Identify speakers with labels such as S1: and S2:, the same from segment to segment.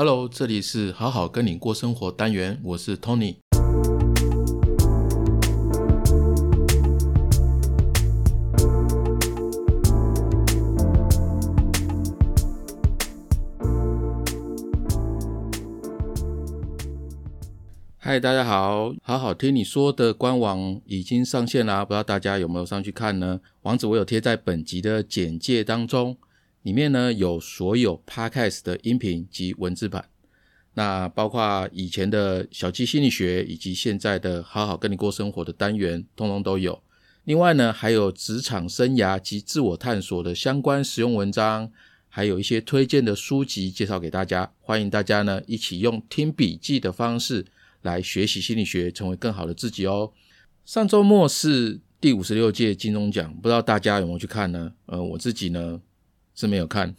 S1: Hello，这里是好好跟你过生活单元，我是 Tony。嗨，大家好，好好听你说的官网已经上线啦，不知道大家有没有上去看呢？网址我有贴在本集的简介当中。里面呢有所有 podcast 的音频及文字版，那包括以前的小鸡心理学，以及现在的好好跟你过生活的单元，通通都有。另外呢，还有职场生涯及自我探索的相关实用文章，还有一些推荐的书籍介绍给大家。欢迎大家呢一起用听笔记的方式来学习心理学，成为更好的自己哦。上周末是第五十六届金钟奖，不知道大家有没有去看呢？呃，我自己呢。是没有看，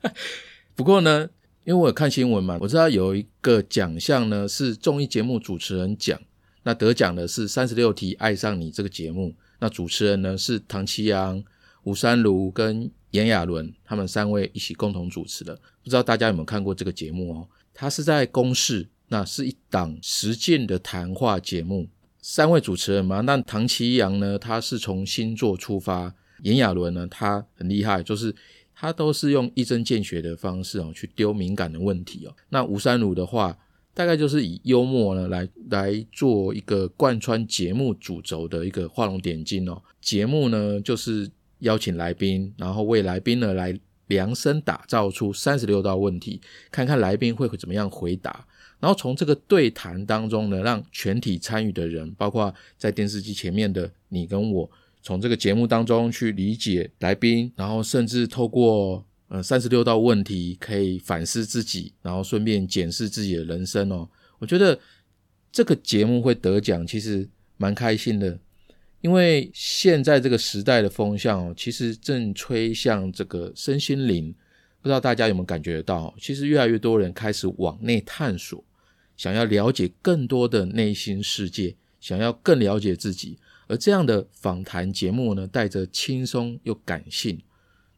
S1: 不过呢，因为我有看新闻嘛，我知道有一个奖项呢是综艺节目主持人奖，那得奖的是三十六题爱上你这个节目，那主持人呢是唐奇阳、吴山如跟炎亚纶，他们三位一起共同主持的，不知道大家有没有看过这个节目哦？它是在公视，那是一档实践的谈话节目，三位主持人嘛，那唐奇阳呢，他是从星座出发，炎亚纶呢，他很厉害，就是。他都是用一针见血的方式哦，去丢敏感的问题哦。那吴三鲁的话，大概就是以幽默呢来来做一个贯穿节目主轴的一个画龙点睛哦。节目呢就是邀请来宾，然后为来宾呢来量身打造出三十六道问题，看看来宾会怎么样回答。然后从这个对谈当中呢，让全体参与的人，包括在电视机前面的你跟我。从这个节目当中去理解来宾，然后甚至透过呃三十六道问题，可以反思自己，然后顺便检视自己的人生哦。我觉得这个节目会得奖，其实蛮开心的，因为现在这个时代的风向哦，其实正吹向这个身心灵。不知道大家有没有感觉到，其实越来越多人开始往内探索，想要了解更多的内心世界，想要更了解自己。而这样的访谈节目呢，带着轻松又感性，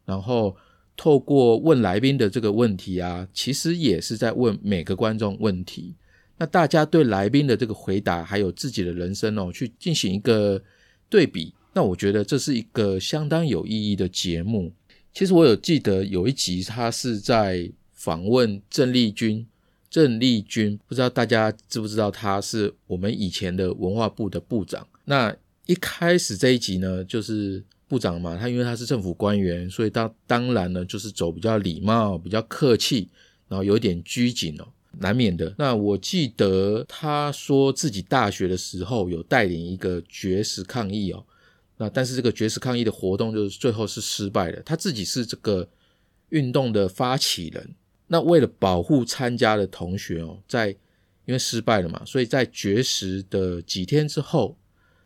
S1: 然后透过问来宾的这个问题啊，其实也是在问每个观众问题。那大家对来宾的这个回答，还有自己的人生哦，去进行一个对比。那我觉得这是一个相当有意义的节目。其实我有记得有一集，他是在访问郑丽君。郑丽君不知道大家知不知道，他是我们以前的文化部的部长。那一开始这一集呢，就是部长嘛，他因为他是政府官员，所以当当然呢，就是走比较礼貌、比较客气，然后有点拘谨哦，难免的。那我记得他说自己大学的时候有带领一个绝食抗议哦，那但是这个绝食抗议的活动就是最后是失败的。他自己是这个运动的发起人，那为了保护参加的同学哦，在因为失败了嘛，所以在绝食的几天之后。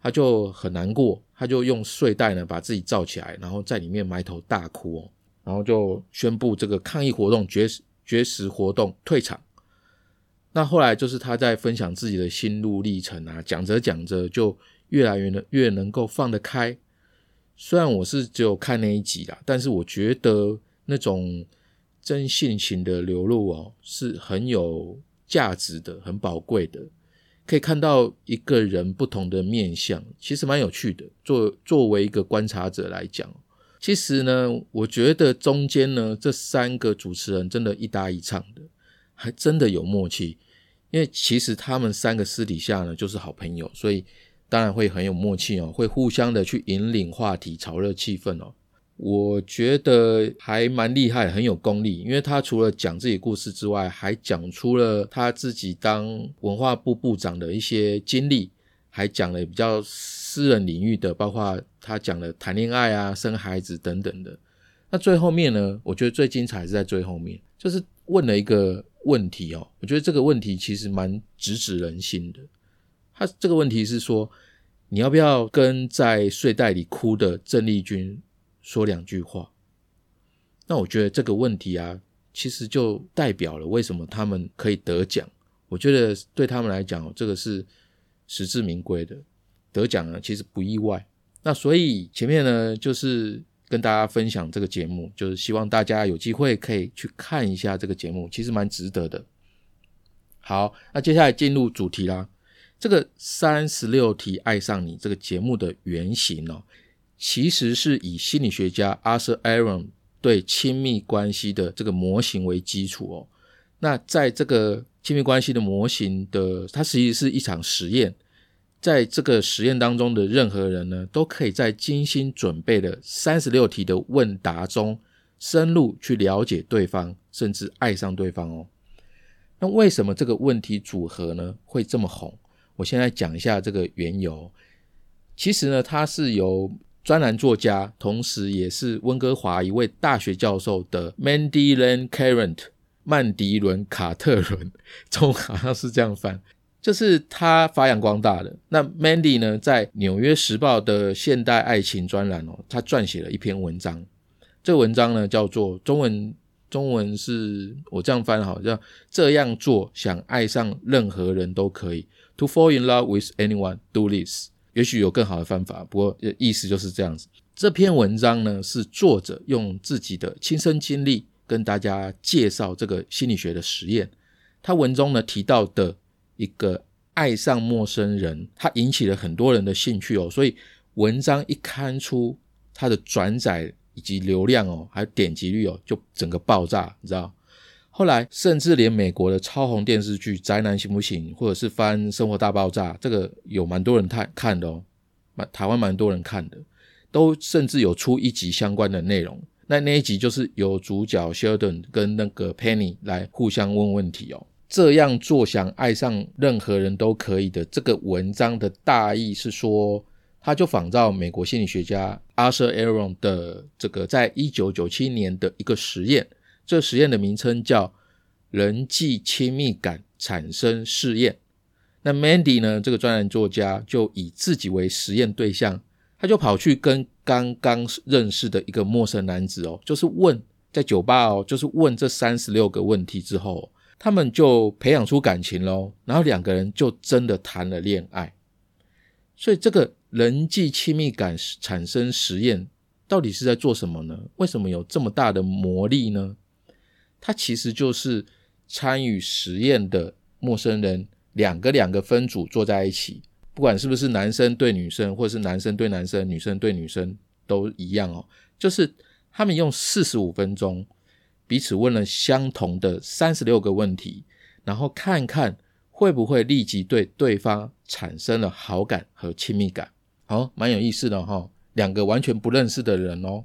S1: 他就很难过，他就用睡袋呢把自己罩起来，然后在里面埋头大哭哦，然后就宣布这个抗议活动绝绝食活动退场。那后来就是他在分享自己的心路历程啊，讲着讲着就越来越能越能够放得开。虽然我是只有看那一集啦，但是我觉得那种真性情的流露哦，是很有价值的，很宝贵的。可以看到一个人不同的面相，其实蛮有趣的。作作为一个观察者来讲，其实呢，我觉得中间呢，这三个主持人真的一搭一唱的，还真的有默契。因为其实他们三个私底下呢就是好朋友，所以当然会很有默契哦，会互相的去引领话题，炒热气氛哦。我觉得还蛮厉害，很有功力，因为他除了讲自己故事之外，还讲出了他自己当文化部部长的一些经历，还讲了比较私人领域的，包括他讲了谈恋爱啊、生孩子等等的。那最后面呢，我觉得最精彩是在最后面，就是问了一个问题哦，我觉得这个问题其实蛮直指人心的。他这个问题是说，你要不要跟在睡袋里哭的郑丽君？说两句话，那我觉得这个问题啊，其实就代表了为什么他们可以得奖。我觉得对他们来讲，这个是实至名归的，得奖呢其实不意外。那所以前面呢，就是跟大家分享这个节目，就是希望大家有机会可以去看一下这个节目，其实蛮值得的。好，那接下来进入主题啦。这个三十六题爱上你这个节目的原型哦，其实是以心理学家 Arthur Aaron 对亲密关系的这个模型为基础哦。那在这个亲密关系的模型的，它实际是一场实验。在这个实验当中的任何人呢，都可以在精心准备的三十六题的问答中，深入去了解对方，甚至爱上对方哦。那为什么这个问题组合呢会这么红？我现在讲一下这个缘由。其实呢，它是由专栏作家，同时也是温哥华一位大学教授的 Mandy Lane Carent 曼迪伦卡特伦，中好像是这样翻。就是他发扬光大的。那 Mandy 呢，在《纽约时报》的现代爱情专栏哦，他撰写了一篇文章。这文章呢，叫做中文中文是我这样翻好，叫这样做想爱上任何人都可以。To fall in love with anyone, do this。也许有更好的方法，不过意思就是这样子。这篇文章呢，是作者用自己的亲身经历跟大家介绍这个心理学的实验。他文中呢提到的。一个爱上陌生人，他引起了很多人的兴趣哦，所以文章一刊出，它的转载以及流量哦，还有点击率哦，就整个爆炸，你知道？后来甚至连美国的超红电视剧《宅男行不行》，或者是翻《生活大爆炸》，这个有蛮多人看看的哦，蛮台湾蛮多人看的，都甚至有出一集相关的内容。那那一集就是有主角 Sheldon 跟那个 Penny 来互相问问题哦。这样做想爱上任何人都可以的。这个文章的大意是说，他就仿照美国心理学家 Arthur Aron 的这个，在一九九七年的一个实验。这实验的名称叫人际亲密感产生试验。那 Mandy 呢，这个专栏作家就以自己为实验对象，他就跑去跟刚刚认识的一个陌生男子哦，就是问在酒吧哦，就是问这三十六个问题之后。他们就培养出感情喽，然后两个人就真的谈了恋爱。所以这个人际亲密感产生实验到底是在做什么呢？为什么有这么大的魔力呢？它其实就是参与实验的陌生人两个两个分组坐在一起，不管是不是男生对女生，或是男生对男生、女生对女生都一样哦，就是他们用四十五分钟。彼此问了相同的三十六个问题，然后看看会不会立即对对方产生了好感和亲密感。好，蛮有意思的哈，两个完全不认识的人哦。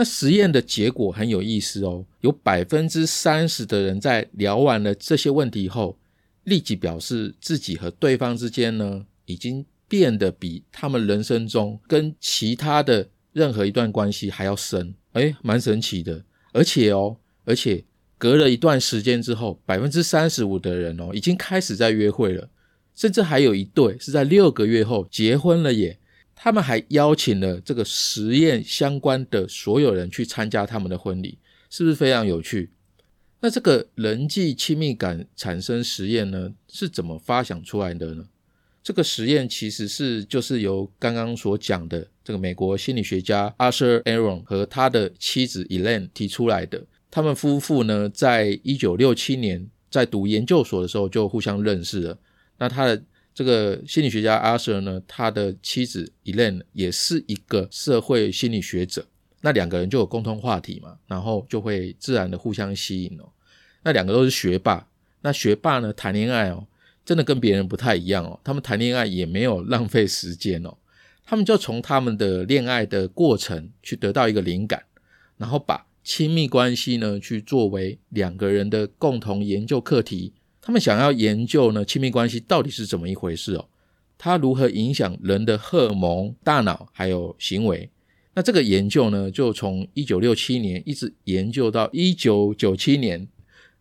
S1: 那实验的结果很有意思哦，有百分之三十的人在聊完了这些问题后，立即表示自己和对方之间呢，已经变得比他们人生中跟其他的任何一段关系还要深。哎，蛮神奇的。而且哦，而且隔了一段时间之后，百分之三十五的人哦，已经开始在约会了，甚至还有一对是在六个月后结婚了耶。他们还邀请了这个实验相关的所有人去参加他们的婚礼，是不是非常有趣？那这个人际亲密感产生实验呢，是怎么发想出来的呢？这个实验其实是就是由刚刚所讲的这个美国心理学家 Arthur Aaron 和他的妻子 Elaine 提出来的。他们夫妇呢，在一九六七年在读研究所的时候就互相认识了。那他的这个心理学家 Arthur 呢，他的妻子 Elaine 也是一个社会心理学者。那两个人就有共同话题嘛，然后就会自然的互相吸引哦。那两个都是学霸，那学霸呢谈恋爱哦。真的跟别人不太一样哦，他们谈恋爱也没有浪费时间哦，他们就从他们的恋爱的过程去得到一个灵感，然后把亲密关系呢去作为两个人的共同研究课题。他们想要研究呢亲密关系到底是怎么一回事哦，它如何影响人的荷尔蒙、大脑还有行为。那这个研究呢，就从一九六七年一直研究到一九九七年，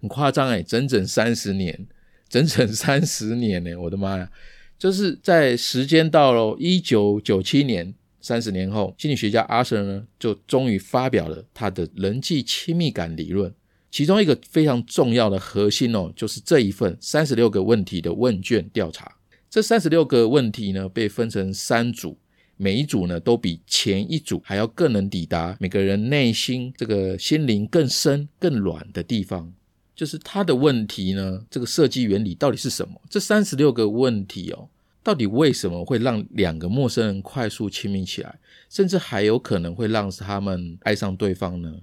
S1: 很夸张哎，整整三十年。整整三十年呢，我的妈呀！就是在时间到了一九九七年，三十年后，心理学家阿瑟呢，就终于发表了他的人际亲密感理论。其中一个非常重要的核心哦，就是这一份三十六个问题的问卷调查。这三十六个问题呢，被分成三组，每一组呢都比前一组还要更能抵达每个人内心这个心灵更深、更软的地方。就是他的问题呢，这个设计原理到底是什么？这三十六个问题哦，到底为什么会让两个陌生人快速亲密起来，甚至还有可能会让他们爱上对方呢？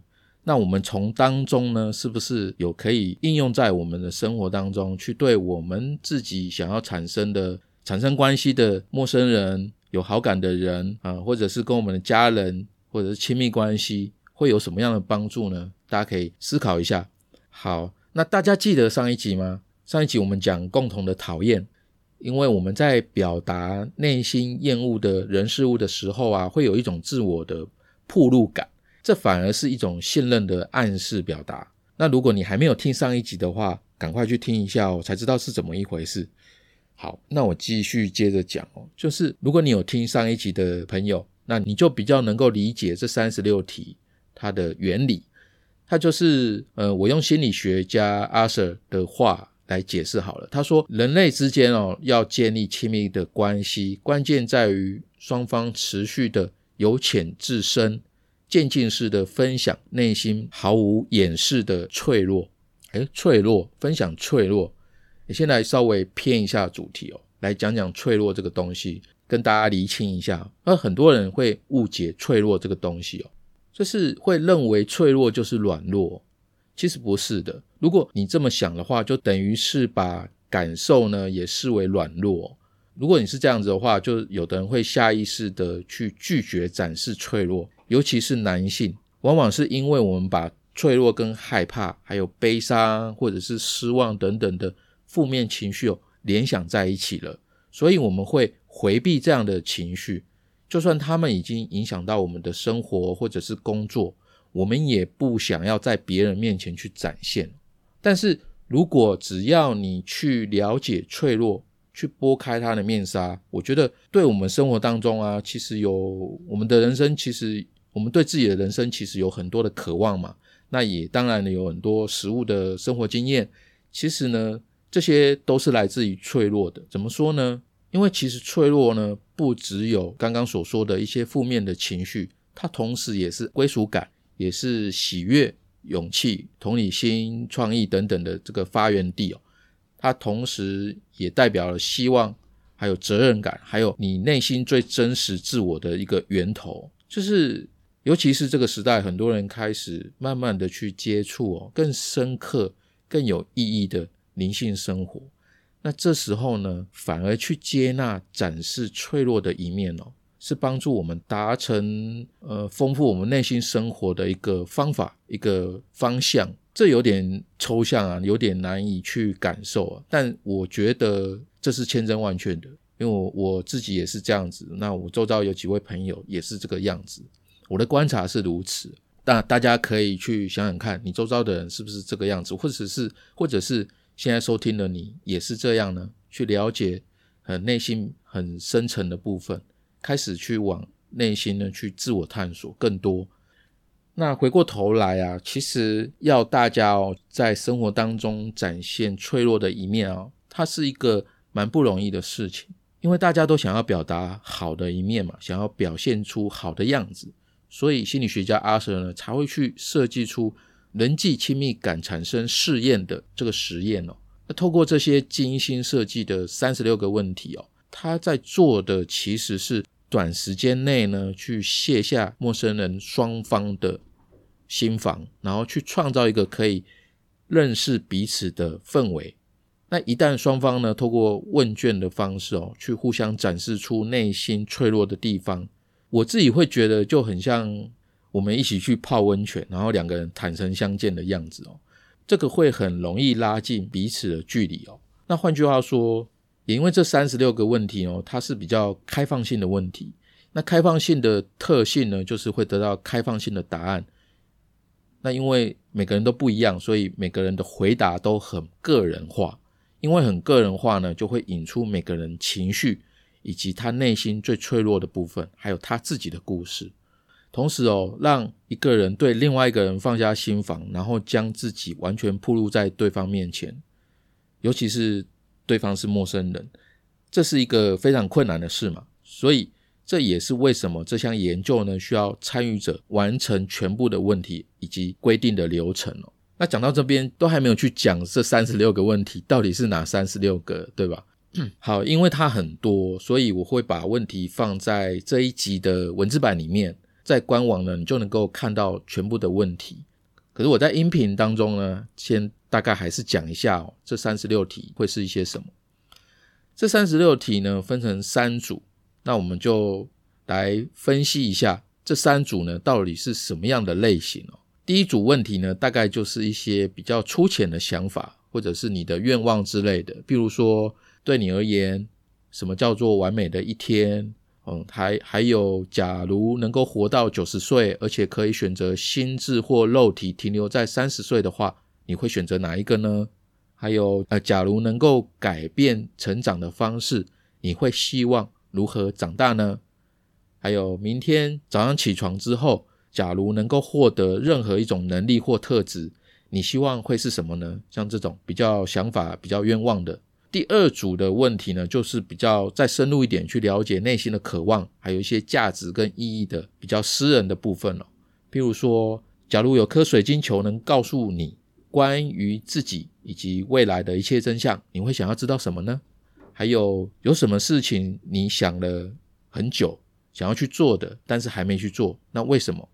S1: 那我们从当中呢，是不是有可以应用在我们的生活当中，去对我们自己想要产生的、产生关系的陌生人、有好感的人啊，或者是跟我们的家人或者是亲密关系，会有什么样的帮助呢？大家可以思考一下。好。那大家记得上一集吗？上一集我们讲共同的讨厌，因为我们在表达内心厌恶的人事物的时候啊，会有一种自我的铺路感，这反而是一种信任的暗示表达。那如果你还没有听上一集的话，赶快去听一下哦，才知道是怎么一回事。好，那我继续接着讲哦，就是如果你有听上一集的朋友，那你就比较能够理解这三十六题它的原理。它就是，呃，我用心理学家阿 Sir 的话来解释好了。他说，人类之间哦，要建立亲密的关系，关键在于双方持续的由浅至深、渐进式的分享内心毫无掩饰的脆弱。诶，脆弱，分享脆弱。你先来稍微偏一下主题哦，来讲讲脆弱这个东西，跟大家厘清一下。那很多人会误解脆弱这个东西哦。就是会认为脆弱就是软弱，其实不是的。如果你这么想的话，就等于是把感受呢也视为软弱。如果你是这样子的话，就有的人会下意识的去拒绝展示脆弱，尤其是男性，往往是因为我们把脆弱跟害怕、还有悲伤或者是失望等等的负面情绪哦联想在一起了，所以我们会回避这样的情绪。就算他们已经影响到我们的生活或者是工作，我们也不想要在别人面前去展现。但是如果只要你去了解脆弱，去拨开它的面纱，我觉得对我们生活当中啊，其实有我们的人生，其实我们对自己的人生其实有很多的渴望嘛。那也当然呢，有很多实物的生活经验，其实呢，这些都是来自于脆弱的。怎么说呢？因为其实脆弱呢，不只有刚刚所说的一些负面的情绪，它同时也是归属感，也是喜悦、勇气、同理心、创意等等的这个发源地哦。它同时也代表了希望，还有责任感，还有你内心最真实自我的一个源头。就是，尤其是这个时代，很多人开始慢慢的去接触哦，更深刻、更有意义的灵性生活。那这时候呢，反而去接纳、展示脆弱的一面哦，是帮助我们达成呃丰富我们内心生活的一个方法、一个方向。这有点抽象啊，有点难以去感受啊。但我觉得这是千真万确的，因为我我自己也是这样子。那我周遭有几位朋友也是这个样子，我的观察是如此。那大家可以去想想看，你周遭的人是不是这个样子，或者是或者是。现在收听的你也是这样呢？去了解很内心很深层的部分，开始去往内心呢去自我探索更多。那回过头来啊，其实要大家哦在生活当中展现脆弱的一面啊，它是一个蛮不容易的事情，因为大家都想要表达好的一面嘛，想要表现出好的样子，所以心理学家阿 Sir 呢才会去设计出。人际亲密感产生试验的这个实验哦，那透过这些精心设计的三十六个问题哦，他在做的其实是短时间内呢去卸下陌生人双方的心防，然后去创造一个可以认识彼此的氛围。那一旦双方呢透过问卷的方式哦，去互相展示出内心脆弱的地方，我自己会觉得就很像。我们一起去泡温泉，然后两个人坦诚相见的样子哦，这个会很容易拉近彼此的距离哦。那换句话说，也因为这三十六个问题哦，它是比较开放性的问题。那开放性的特性呢，就是会得到开放性的答案。那因为每个人都不一样，所以每个人的回答都很个人化。因为很个人化呢，就会引出每个人情绪以及他内心最脆弱的部分，还有他自己的故事。同时哦，让一个人对另外一个人放下心防，然后将自己完全暴露在对方面前，尤其是对方是陌生人，这是一个非常困难的事嘛。所以这也是为什么这项研究呢需要参与者完成全部的问题以及规定的流程哦。那讲到这边都还没有去讲这三十六个问题到底是哪三十六个，对吧？好，因为它很多，所以我会把问题放在这一集的文字版里面，在官网呢你就能够看到全部的问题。可是我在音频当中呢，先大概还是讲一下哦，这三十六题会是一些什么？这三十六题呢分成三组，那我们就来分析一下这三组呢到底是什么样的类型哦。第一组问题呢，大概就是一些比较粗浅的想法，或者是你的愿望之类的。比如说，对你而言，什么叫做完美的一天？嗯，还还有，假如能够活到九十岁，而且可以选择心智或肉体停留在三十岁的话，你会选择哪一个呢？还有，呃，假如能够改变成长的方式，你会希望如何长大呢？还有，明天早上起床之后。假如能够获得任何一种能力或特质，你希望会是什么呢？像这种比较想法比较冤枉的第二组的问题呢，就是比较再深入一点去了解内心的渴望，还有一些价值跟意义的比较私人的部分了。譬如说，假如有颗水晶球能告诉你关于自己以及未来的一切真相，你会想要知道什么呢？还有有什么事情你想了很久想要去做的，但是还没去做，那为什么？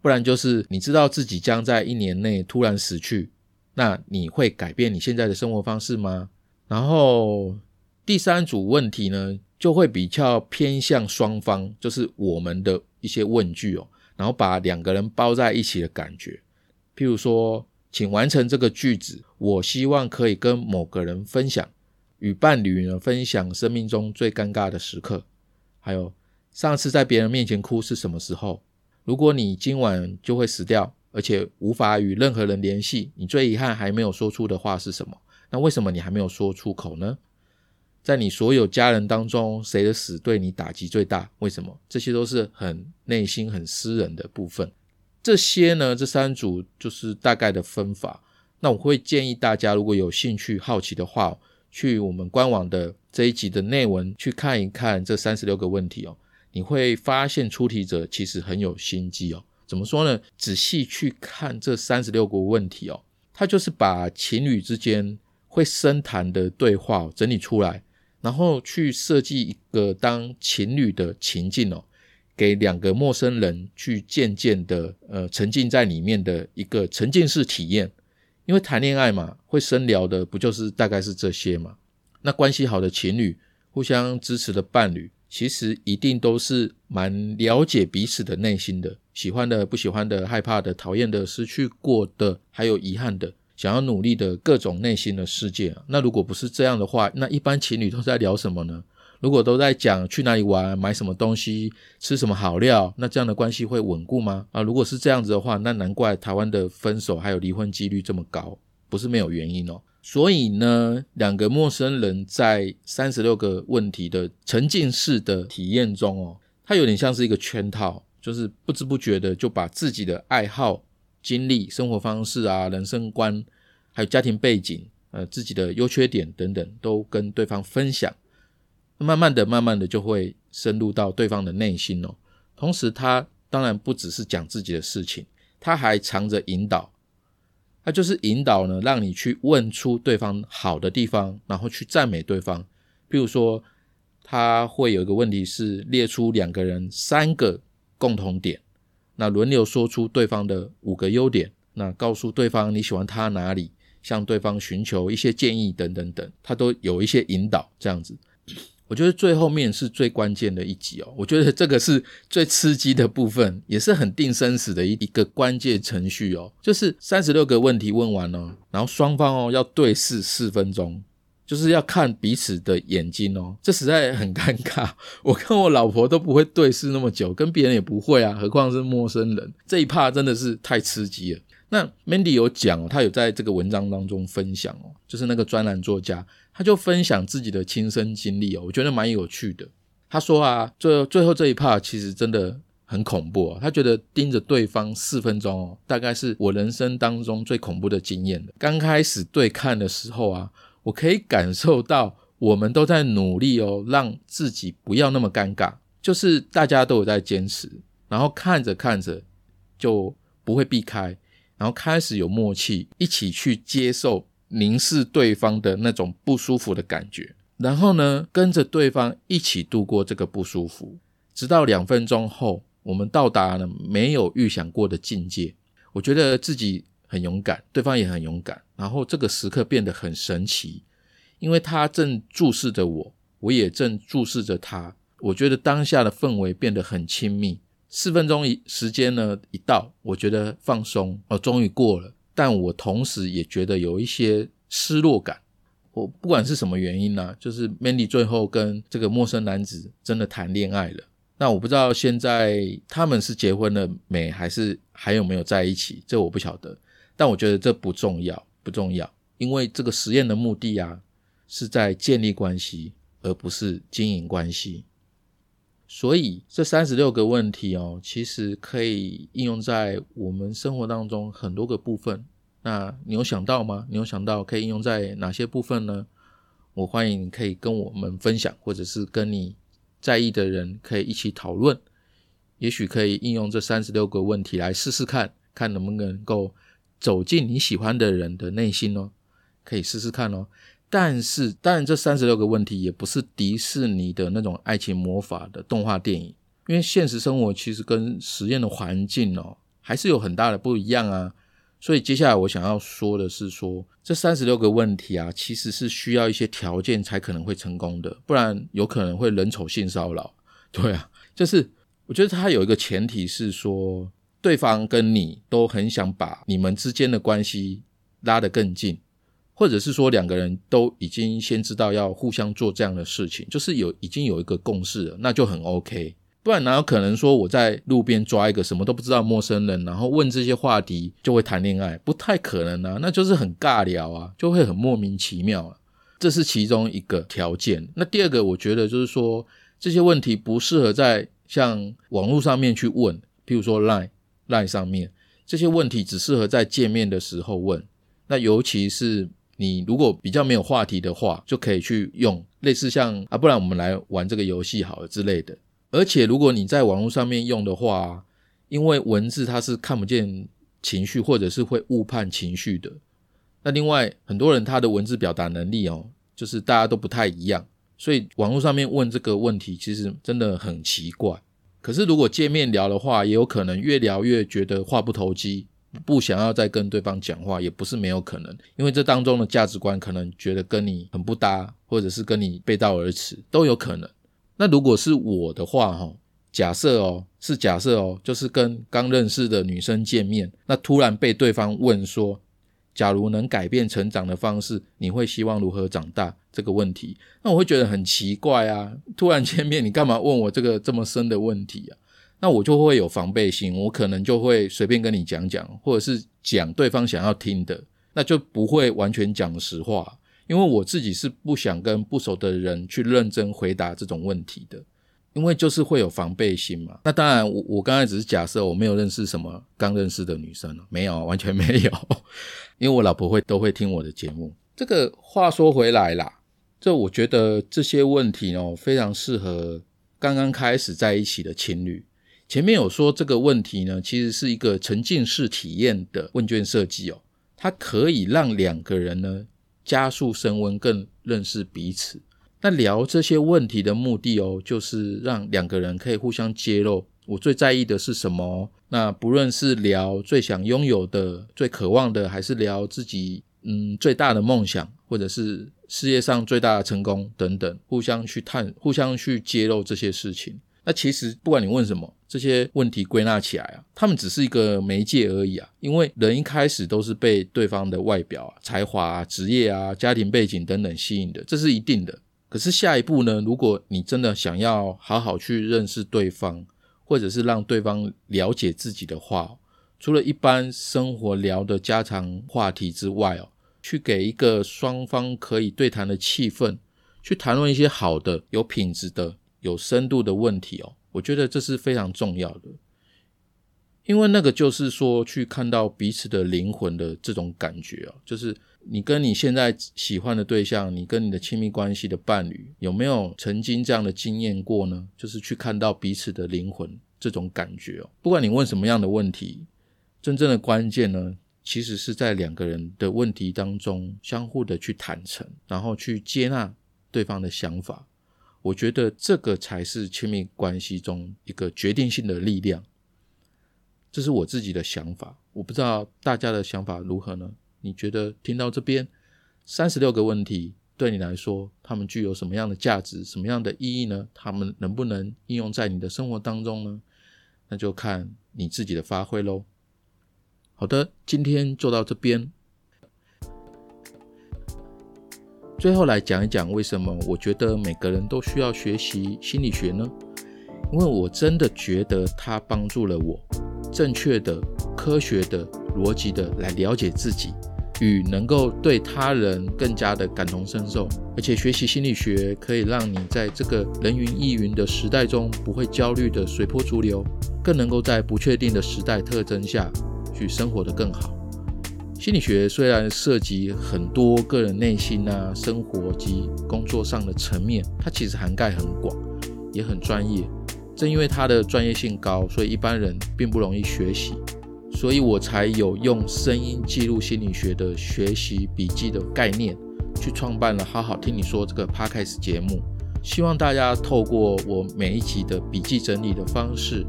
S1: 不然就是你知道自己将在一年内突然死去，那你会改变你现在的生活方式吗？然后第三组问题呢，就会比较偏向双方，就是我们的一些问句哦，然后把两个人包在一起的感觉。譬如说，请完成这个句子，我希望可以跟某个人分享，与伴侣呢分享生命中最尴尬的时刻，还有上次在别人面前哭是什么时候？如果你今晚就会死掉，而且无法与任何人联系，你最遗憾还没有说出的话是什么？那为什么你还没有说出口呢？在你所有家人当中，谁的死对你打击最大？为什么？这些都是很内心、很私人的部分。这些呢，这三组就是大概的分法。那我会建议大家，如果有兴趣、好奇的话，去我们官网的这一集的内文去看一看这三十六个问题哦。你会发现出题者其实很有心机哦。怎么说呢？仔细去看这三十六个问题哦，他就是把情侣之间会深谈的对话整理出来，然后去设计一个当情侣的情境哦，给两个陌生人去渐渐的呃沉浸在里面的一个沉浸式体验。因为谈恋爱嘛，会深聊的不就是大概是这些嘛？那关系好的情侣，互相支持的伴侣。其实一定都是蛮了解彼此的内心的，喜欢的、不喜欢的、害怕的、讨厌的、失去过的，还有遗憾的，想要努力的各种内心的世界。那如果不是这样的话，那一般情侣都在聊什么呢？如果都在讲去哪里玩、买什么东西、吃什么好料，那这样的关系会稳固吗？啊，如果是这样子的话，那难怪台湾的分手还有离婚几率这么高，不是没有原因哦。所以呢，两个陌生人在三十六个问题的沉浸式的体验中哦，它有点像是一个圈套，就是不知不觉的就把自己的爱好、经历、生活方式啊、人生观，还有家庭背景、呃自己的优缺点等等，都跟对方分享。慢慢的、慢慢的就会深入到对方的内心哦。同时，他当然不只是讲自己的事情，他还藏着引导。他就是引导呢，让你去问出对方好的地方，然后去赞美对方。比如说，他会有一个问题是列出两个人三个共同点，那轮流说出对方的五个优点，那告诉对方你喜欢他哪里，向对方寻求一些建议等等等，他都有一些引导这样子。我觉得最后面是最关键的一集哦，我觉得这个是最刺激的部分，也是很定生死的一一个关键程序哦。就是三十六个问题问完哦，然后双方哦要对视四分钟，就是要看彼此的眼睛哦，这实在很尴尬。我跟我老婆都不会对视那么久，跟别人也不会啊，何况是陌生人。这一趴真的是太刺激了。那 Mandy 有讲，他有在这个文章当中分享哦，就是那个专栏作家。他就分享自己的亲身经历哦，我觉得蛮有趣的。他说啊，最最后这一趴其实真的很恐怖啊。他觉得盯着对方四分钟哦，大概是我人生当中最恐怖的经验了。刚开始对看的时候啊，我可以感受到我们都在努力哦，让自己不要那么尴尬。就是大家都有在坚持，然后看着看着就不会避开，然后开始有默契，一起去接受凝视对方的那种不舒服的感觉，然后呢，跟着对方一起度过这个不舒服，直到两分钟后，我们到达了没有预想过的境界。我觉得自己很勇敢，对方也很勇敢，然后这个时刻变得很神奇，因为他正注视着我，我也正注视着他。我觉得当下的氛围变得很亲密。四分钟一时间呢一到，我觉得放松哦，终于过了。但我同时也觉得有一些失落感。我不管是什么原因呢，就是 Mandy 最后跟这个陌生男子真的谈恋爱了。那我不知道现在他们是结婚了没，还是还有没有在一起，这我不晓得。但我觉得这不重要，不重要，因为这个实验的目的啊，是在建立关系，而不是经营关系。所以这三十六个问题哦，其实可以应用在我们生活当中很多个部分。那你有想到吗？你有想到可以应用在哪些部分呢？我欢迎你可以跟我们分享，或者是跟你在意的人可以一起讨论。也许可以应用这三十六个问题来试试看，看能不能够走进你喜欢的人的内心哦。可以试试看哦。但是，当然，这三十六个问题也不是迪士尼的那种爱情魔法的动画电影，因为现实生活其实跟实验的环境哦，还是有很大的不一样啊。所以，接下来我想要说的是，说这三十六个问题啊，其实是需要一些条件才可能会成功的，不然有可能会人丑性骚扰。对啊，就是我觉得它有一个前提是说，对方跟你都很想把你们之间的关系拉得更近。或者是说两个人都已经先知道要互相做这样的事情，就是有已经有一个共识了，那就很 OK。不然哪有可能说我在路边抓一个什么都不知道陌生人，然后问这些话题就会谈恋爱？不太可能啊，那就是很尬聊啊，就会很莫名其妙啊。这是其中一个条件。那第二个，我觉得就是说这些问题不适合在像网络上面去问，譬如说 Line Line 上面这些问题只适合在见面的时候问。那尤其是。你如果比较没有话题的话，就可以去用类似像啊，不然我们来玩这个游戏好了之类的。而且如果你在网络上面用的话，因为文字它是看不见情绪，或者是会误判情绪的。那另外很多人他的文字表达能力哦，就是大家都不太一样，所以网络上面问这个问题其实真的很奇怪。可是如果见面聊的话，也有可能越聊越觉得话不投机。不想要再跟对方讲话，也不是没有可能，因为这当中的价值观可能觉得跟你很不搭，或者是跟你背道而驰，都有可能。那如果是我的话，哈，假设哦，是假设哦，就是跟刚认识的女生见面，那突然被对方问说，假如能改变成长的方式，你会希望如何长大？这个问题，那我会觉得很奇怪啊，突然见面，你干嘛问我这个这么深的问题啊？那我就会有防备心，我可能就会随便跟你讲讲，或者是讲对方想要听的，那就不会完全讲实话，因为我自己是不想跟不熟的人去认真回答这种问题的，因为就是会有防备心嘛。那当然，我我刚才只是假设我没有认识什么刚认识的女生没有，完全没有，因为我老婆会都会听我的节目。这个话说回来啦，这我觉得这些问题哦，非常适合刚刚开始在一起的情侣。前面有说这个问题呢，其实是一个沉浸式体验的问卷设计哦，它可以让两个人呢加速升温，更认识彼此。那聊这些问题的目的哦，就是让两个人可以互相揭露我最在意的是什么。那不论是聊最想拥有的、最渴望的，还是聊自己嗯最大的梦想，或者是事业上最大的成功等等，互相去探、互相去揭露这些事情。那其实不管你问什么，这些问题归纳起来啊，他们只是一个媒介而已啊。因为人一开始都是被对方的外表啊、才华啊、职业啊、家庭背景等等吸引的，这是一定的。可是下一步呢？如果你真的想要好好去认识对方，或者是让对方了解自己的话，除了一般生活聊的家常话题之外哦，去给一个双方可以对谈的气氛，去谈论一些好的、有品质的。有深度的问题哦，我觉得这是非常重要的，因为那个就是说去看到彼此的灵魂的这种感觉哦，就是你跟你现在喜欢的对象，你跟你的亲密关系的伴侣，有没有曾经这样的经验过呢？就是去看到彼此的灵魂这种感觉哦。不管你问什么样的问题，真正的关键呢，其实是在两个人的问题当中相互的去坦诚，然后去接纳对方的想法。我觉得这个才是亲密关系中一个决定性的力量。这是我自己的想法，我不知道大家的想法如何呢？你觉得听到这边三十六个问题，对你来说，他们具有什么样的价值、什么样的意义呢？他们能不能应用在你的生活当中呢？那就看你自己的发挥喽。好的，今天就到这边。最后来讲一讲，为什么我觉得每个人都需要学习心理学呢？因为我真的觉得它帮助了我，正确的、科学的、逻辑的来了解自己。与能够对他人更加的感同身受，而且学习心理学可以让你在这个人云亦云的时代中不会焦虑的随波逐流，更能够在不确定的时代特征下去生活的更好。心理学虽然涉及很多个人内心啊、生活及工作上的层面，它其实涵盖很广，也很专业。正因为它的专业性高，所以一般人并不容易学习。所以我才有用声音记录心理学的学习笔记的概念，去创办了好好听你说这个 podcast 节目。希望大家透过我每一集的笔记整理的方式，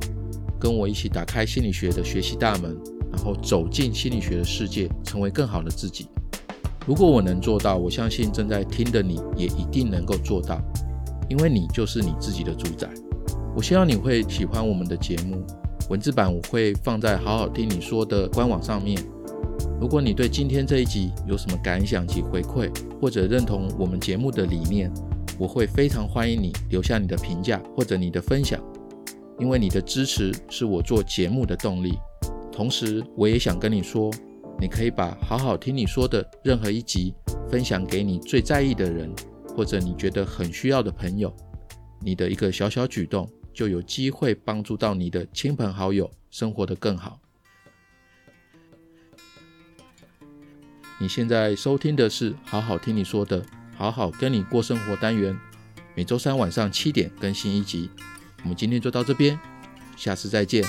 S1: 跟我一起打开心理学的学习大门，然后走进心理学的世界，成为更好的自己。如果我能做到，我相信正在听的你也一定能够做到，因为你就是你自己的主宰。我希望你会喜欢我们的节目。文字版我会放在好好听你说的官网上面。如果你对今天这一集有什么感想及回馈，或者认同我们节目的理念，我会非常欢迎你留下你的评价或者你的分享，因为你的支持是我做节目的动力。同时，我也想跟你说，你可以把好好听你说的任何一集分享给你最在意的人，或者你觉得很需要的朋友。你的一个小小举动。就有机会帮助到你的亲朋好友生活的更好。你现在收听的是好好听你说的，好好跟你过生活单元，每周三晚上七点更新一集。我们今天就到这边，下次再见。